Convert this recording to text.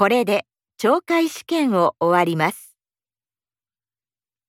これで懲戒試験を終わります。